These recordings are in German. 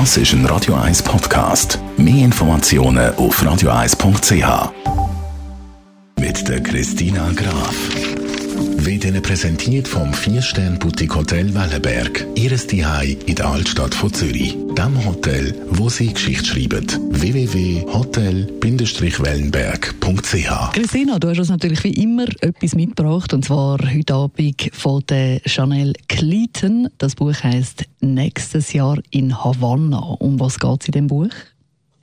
Das ist ein Radio 1 Podcast. Mehr Informationen auf radio1.ch. Mit der Christina Graf. Wird Ihnen präsentiert vom 4-Stern-Boutique Hotel Wellenberg. Ihres Zuhause in der Altstadt von Zürich. Dem Hotel, wo Sie Geschichte schreiben. www.hotel-wellenberg.ch Christina, du hast uns natürlich wie immer etwas mitgebracht, und zwar heute Abend von der Chanel Clayton. Das Buch heißt Nächstes Jahr in Havanna. Um was geht es in dem Buch?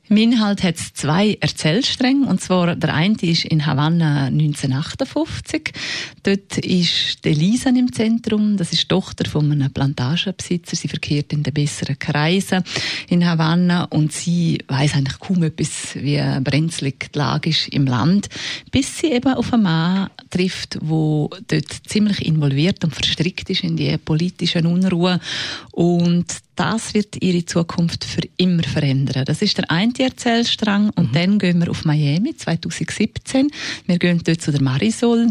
Im Inhalt hat es zwei Erzählstränge. Und zwar, der eine ist in Havanna 1958. Dort ist Elisa im Zentrum. Das ist Tochter von einem Plantagenbesitzer. Sie verkehrt in den besseren Kreisen in Havanna. Und sie weiß eigentlich kaum etwas, wie brenzlig die Lage ist im Land. Bis sie eben auf einen Mann trifft, wo dort ziemlich involviert und verstrickt ist in die politischen Unruhe. Und das wird ihre Zukunft für immer verändern. Das ist der eine Erzählstrang. Und mhm. dann gehen wir auf Miami 2017. Wir gehen dort zu der Marisol.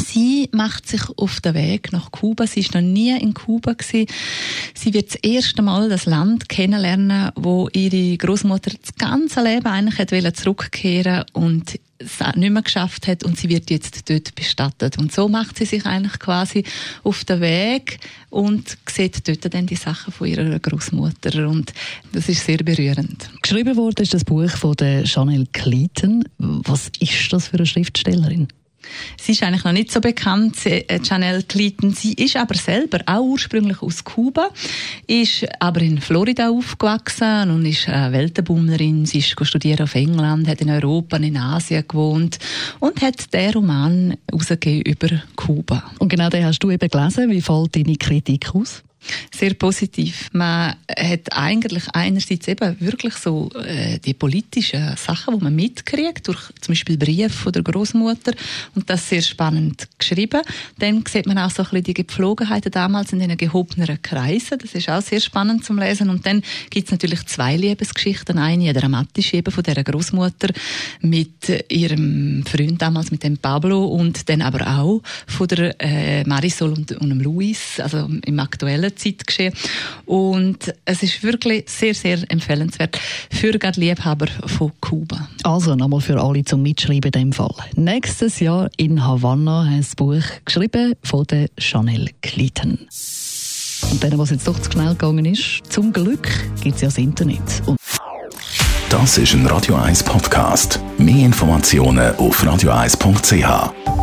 Sie macht sich auf den Weg nach Kuba. Sie ist noch nie in Kuba gewesen. Sie wird das erste Mal das Land kennenlernen, wo ihre Großmutter das ganze Leben eigentlich hat zurückkehren und es nicht mehr geschafft hat und sie wird jetzt dort bestattet. Und so macht sie sich eigentlich quasi auf den Weg und sieht dort dann die Sachen von ihrer Großmutter und das ist sehr berührend. Geschrieben wurde ist das Buch von der Chanel Clayton. Was ist das für eine Schriftstellerin? Sie ist eigentlich noch nicht so bekannt, Chanel äh, Clayton. Sie ist aber selber auch ursprünglich aus Kuba, ist aber in Florida aufgewachsen und ist eine Weltenbummlerin. Sie ist studiert auf England, hat in Europa, in Asien gewohnt und hat den Roman über Kuba. Und genau den hast du eben gelesen. Wie fällt deine Kritik aus? Sehr positiv. Man hat eigentlich einerseits eben wirklich so äh, die politischen Sachen, die man mitkriegt, durch zum Beispiel Briefe von der Großmutter und das sehr spannend geschrieben. Dann sieht man auch so ein bisschen die Gepflogenheiten damals in den gehobeneren Kreisen. Das ist auch sehr spannend zum Lesen. Und dann gibt es natürlich zwei Liebesgeschichten. Eine, eine dramatische eben von der Großmutter mit ihrem Freund damals, mit dem Pablo und dann aber auch von der äh, Marisol und, und dem Luis, also im aktuellen aktuellen Zeitgeschehen. Und es ist wirklich sehr, sehr empfehlenswert für gerade Liebhaber von Kuba. Also nochmal für alle zum Mitschreiben in dem Fall. Nächstes Jahr in Havanna heißt das Buch geschrieben von der Chanel Clayton. Und denen, was jetzt doch zu schnell gegangen ist, zum Glück gibt es ja das Internet. Und das ist ein Radio 1 Podcast. Mehr Informationen auf radio1.ch.